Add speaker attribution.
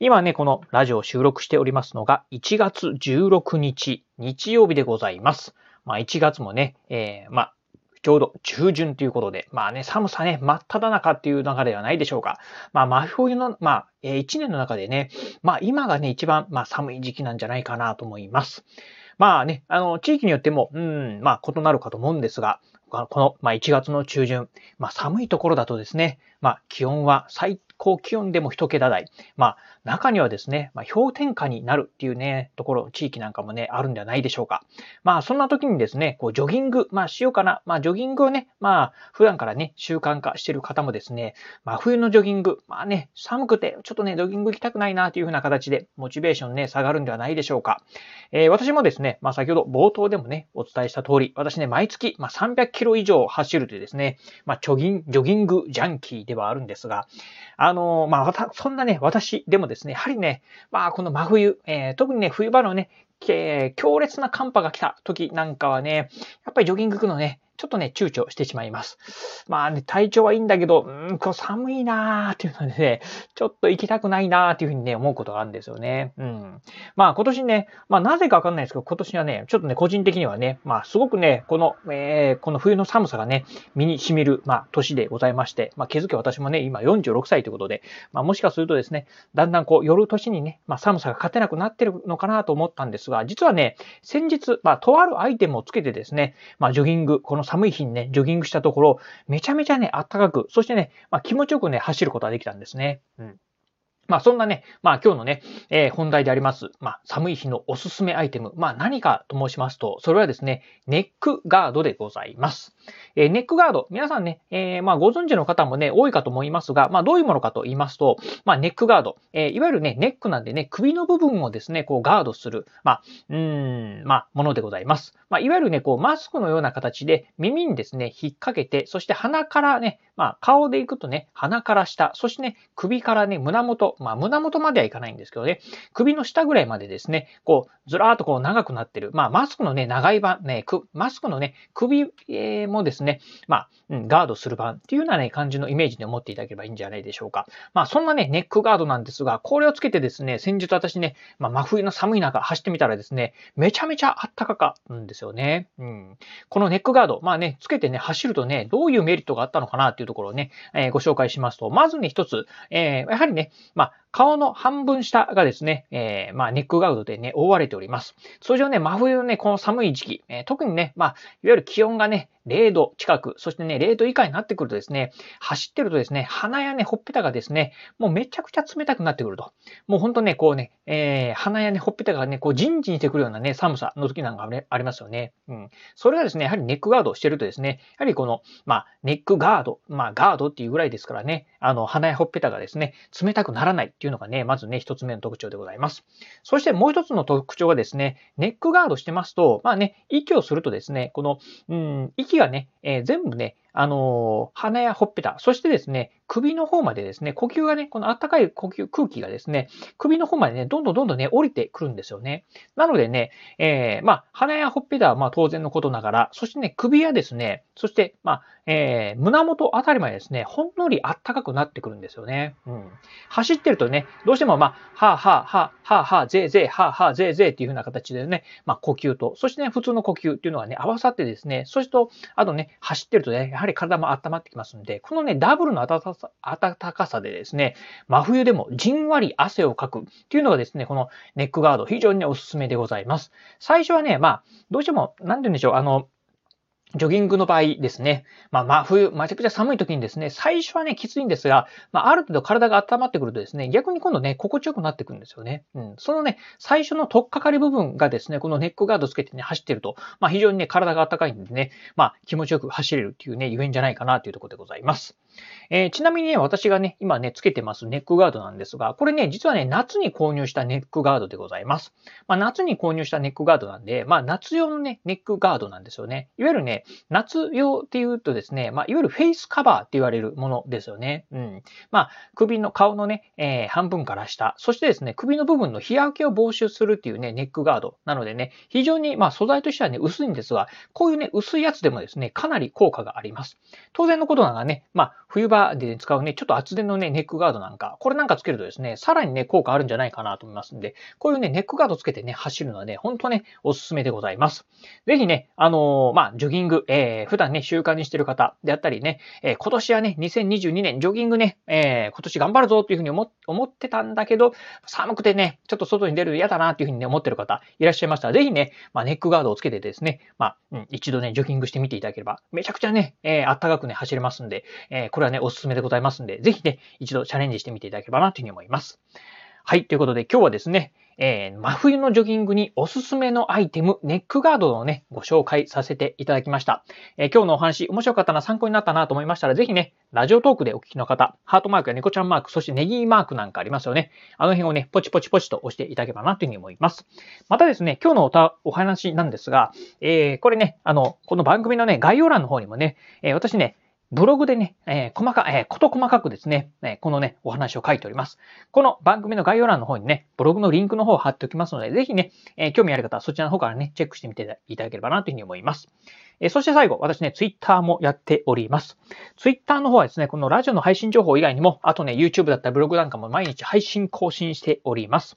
Speaker 1: 今ね、このラジオを収録しておりますのが1月16日、日曜日でございます。まあ1月もね、えー、まあちょうど中旬ということで、まあね、寒さね、真っ只中っていう流れではないでしょうか。まあ真冬の、まあ、えー、1年の中でね、まあ今がね、一番、まあ寒い時期なんじゃないかなと思います。まあね、あの、地域によっても、うん、まあ異なるかと思うんですが、この、まあ、1月の中旬、まあ、寒いところだとですね、まあ、気温は最高気温でも一桁台。まあ、中にはですね、まあ、氷点下になるっていうね、ところ、地域なんかもね、あるんではないでしょうか。まあ、そんな時にですね、こう、ジョギング、まあ、しようかな。まあ、ジョギングをね、まあ、普段からね、習慣化してる方もですね、まあ、冬のジョギング、まあね、寒くて、ちょっとね、ジョギング行きたくないなというふうな形で、モチベーションね、下がるんではないでしょうか。えー、私もですね、まあ、先ほど冒頭でもね、お伝えした通り、私ね、毎月、まあ、300キロ以上走るというですね、まあ、ジョギン、ジョギングジャンキーではあるんですが、あのー、まあ、そんなね、私でもですね、ですね。やはりね、まあ、この真冬、えー、特にね、冬場のね、強烈な寒波が来た時なんかはね、やっぱりジョギング行くのね、ちょっとね、躊躇してしまいます。まあね、体調はいいんだけど、うん、これ寒いなーっていうのでね、ちょっと行きたくないなーっていうふうにね、思うことがあるんですよね。うん。まあ今年ね、まあなぜかわかんないですけど、今年はね、ちょっとね、個人的にはね、まあすごくね、この、えー、この冬の寒さがね、身に染みる、まあ年でございまして、まあ気づけ私もね、今46歳ということで、まあもしかするとですね、だんだんこう夜年にね、まあ寒さが勝てなくなってるのかなと思ったんですが、実はね、先日、まあとあるアイテムをつけてですね、まあジョギング、この寒い日にね、ジョギングしたところ、めちゃめちゃね、暖かく、そしてね、まあ、気持ちよくね、走ることができたんですね。うん。まあそんなね、まあ今日のね、えー、本題であります、まあ寒い日のおすすめアイテム、まあ何かと申しますと、それはですね、ネックガードでございます。えー、ネックガード、皆さんね、えー、まあご存知の方もね、多いかと思いますが、まあどういうものかと言いますと、まあネックガード、え、いわゆるね、ネックなんでね、首の部分をですね、こうガードする、まあ、うん、まあものでございます。まあいわゆるね、こうマスクのような形で耳にですね、引っ掛けて、そして鼻からね、まあ顔でいくとね、鼻から下、そしてね、首からね、胸元、まあ胸元まではいかないんですけどね、首の下ぐらいまでですね、こう、ずらーっとこう長くなってる。まあ、マスクのね、長い版、ね、マスクのね、首、えー、もですね、まあ、うん、ガードする版っていうようなね、感じのイメージで思っていただければいいんじゃないでしょうか。まあ、そんなね、ネックガードなんですが、これをつけてですね、先日私ね、まあ、真冬の寒い中走ってみたらですね、めちゃめちゃあったかかんですよね。うん。このネックガード、まあね、つけてね、走るとね、どういうメリットがあったのかなっていうところをね、えー、ご紹介しますと、まずね、一つ、えー、やはりね、まあ、顔の半分下がですね、えー、まあ、ネックガードでね、覆われております。通常ね、真冬のね、この寒い時期、えー、特にね、まあ、いわゆる気温がね、0度近く、そしてね、0度以下になってくるとですね、走ってるとですね、鼻やね、ほっぺたがですね、もうめちゃくちゃ冷たくなってくると。もうほんとね、こうね、えー、鼻やね、ほっぺたがね、こう、ジンジンしてくるようなね、寒さの時なんかありますよね。うん。それがですね、やはりネックガードをしてるとですね、やはりこの、まあ、ネックガード、まあ、ガードっていうぐらいですからね、あの、鼻やほっぺたがですね、冷たくならないっていうのがね、まずね、一つ目の特徴でございます。そしてもう一つの特徴がですね、ネックガードしてますと、まあね、息をするとですね、この、うん、息がね、えー、全部ね、あのー、鼻やほっぺた、そしてですね、首の方までですね、呼吸がね、この暖かい呼吸、空気がですね、首の方までね、どんどんどんどんね、降りてくるんですよね。なのでね、えー、まあ、鼻やほっぺたはまあ当然のことながら、そしてね、首やですね、そして、まあ、えー、胸元あたりまでですね、ほんのり暖かくなってくるんですよね。うん。走ってるとね、どうしてもまあ、はあはあはあはあはあ、ぜいぜい、はあはあぜいぜいっていう風な形でね、まあ、呼吸と、そしてね、普通の呼吸っていうのがね、合わさってですね、そして、あとね、走ってるとね、やはり体も温まってきますので、このね、ダブルの暖かさ、暖かさでですね、真冬でもじんわり汗をかくっていうのがですね、このネックガード、非常にね、おすすめでございます。最初はね、まあ、どうしても、なんて言うんでしょう、あの、ジョギングの場合ですね。まあ、真冬、めちゃくちゃ寒い時にですね、最初はね、きついんですが、まあ、ある程度体が温まってくるとですね、逆に今度ね、心地よくなってくるんですよね。うん。そのね、最初の取っかかり部分がですね、このネックガードつけてね、走ってると、まあ、非常にね、体が温かいんでね、まあ、気持ちよく走れるっていうね、ゆえんじゃないかなというところでございます。えー、ちなみにね、私がね、今ね、つけてますネックガードなんですが、これね、実はね、夏に購入したネックガードでございます。まあ、夏に購入したネックガードなんで、まあ、夏用のね、ネックガードなんですよね。いわゆるね、夏用っていうとですね、まあ、いわゆるフェイスカバーって言われるものですよね。うん。まあ、首の顔のね、えー、半分から下、そしてですね、首の部分の日焼けを防止するっていうね、ネックガードなのでね、非常に、まあ、素材としてはね、薄いんですが、こういうね、薄いやつでもですね、かなり効果があります。当然のことながらね、まあ、冬場で使うね、ちょっと厚手のね、ネックガードなんか、これなんかつけるとですね、さらにね、効果あるんじゃないかなと思いますんで、こういうね、ネックガードつけてね、走るのはね、本当ね、おすすめでございます。ぜひね、あのー、まあ、ジョギング、えー、普段ね、習慣にしてる方であったりね、えー、今年はね、2022年、ジョギングね、えー、今年頑張るぞというふうに思ってたんだけど、寒くてね、ちょっと外に出るの嫌だなというふうにね、思ってる方いらっしゃいましたら、ぜひね、まあ、ネックガードをつけてですね、まあ、うん、一度ね、ジョギングしてみていただければ、めちゃくちゃね、えー、あったかくね、走れますんで、えー、これはね、おすすめでございますんで、ぜひね、一度チャレンジしてみていただければなというふうに思います。はい、ということで今日はですね、えー、真冬のジョギングにおすすめのアイテム、ネックガードをね、ご紹介させていただきました。えー、今日のお話、面白かったな、参考になったなと思いましたら、ぜひね、ラジオトークでお聞きの方、ハートマークや猫ちゃんマーク、そしてネギマークなんかありますよね。あの辺をね、ポチポチポチと押していただければなというふうに思います。またですね、今日のおたお話なんですが、えー、これね、あの、この番組のね、概要欄の方にもね、えー、私ね、ブログでね、えー、細か、えー、こと細かくですね、え、このね、お話を書いております。この番組の概要欄の方にね、ブログのリンクの方を貼っておきますので、ぜひね、え、興味ある方はそちらの方からね、チェックしてみていただければなというふうに思います。え、そして最後、私ね、ツイッターもやっております。ツイッターの方はですね、このラジオの配信情報以外にも、あとね、YouTube だったりブログなんかも毎日配信更新しております。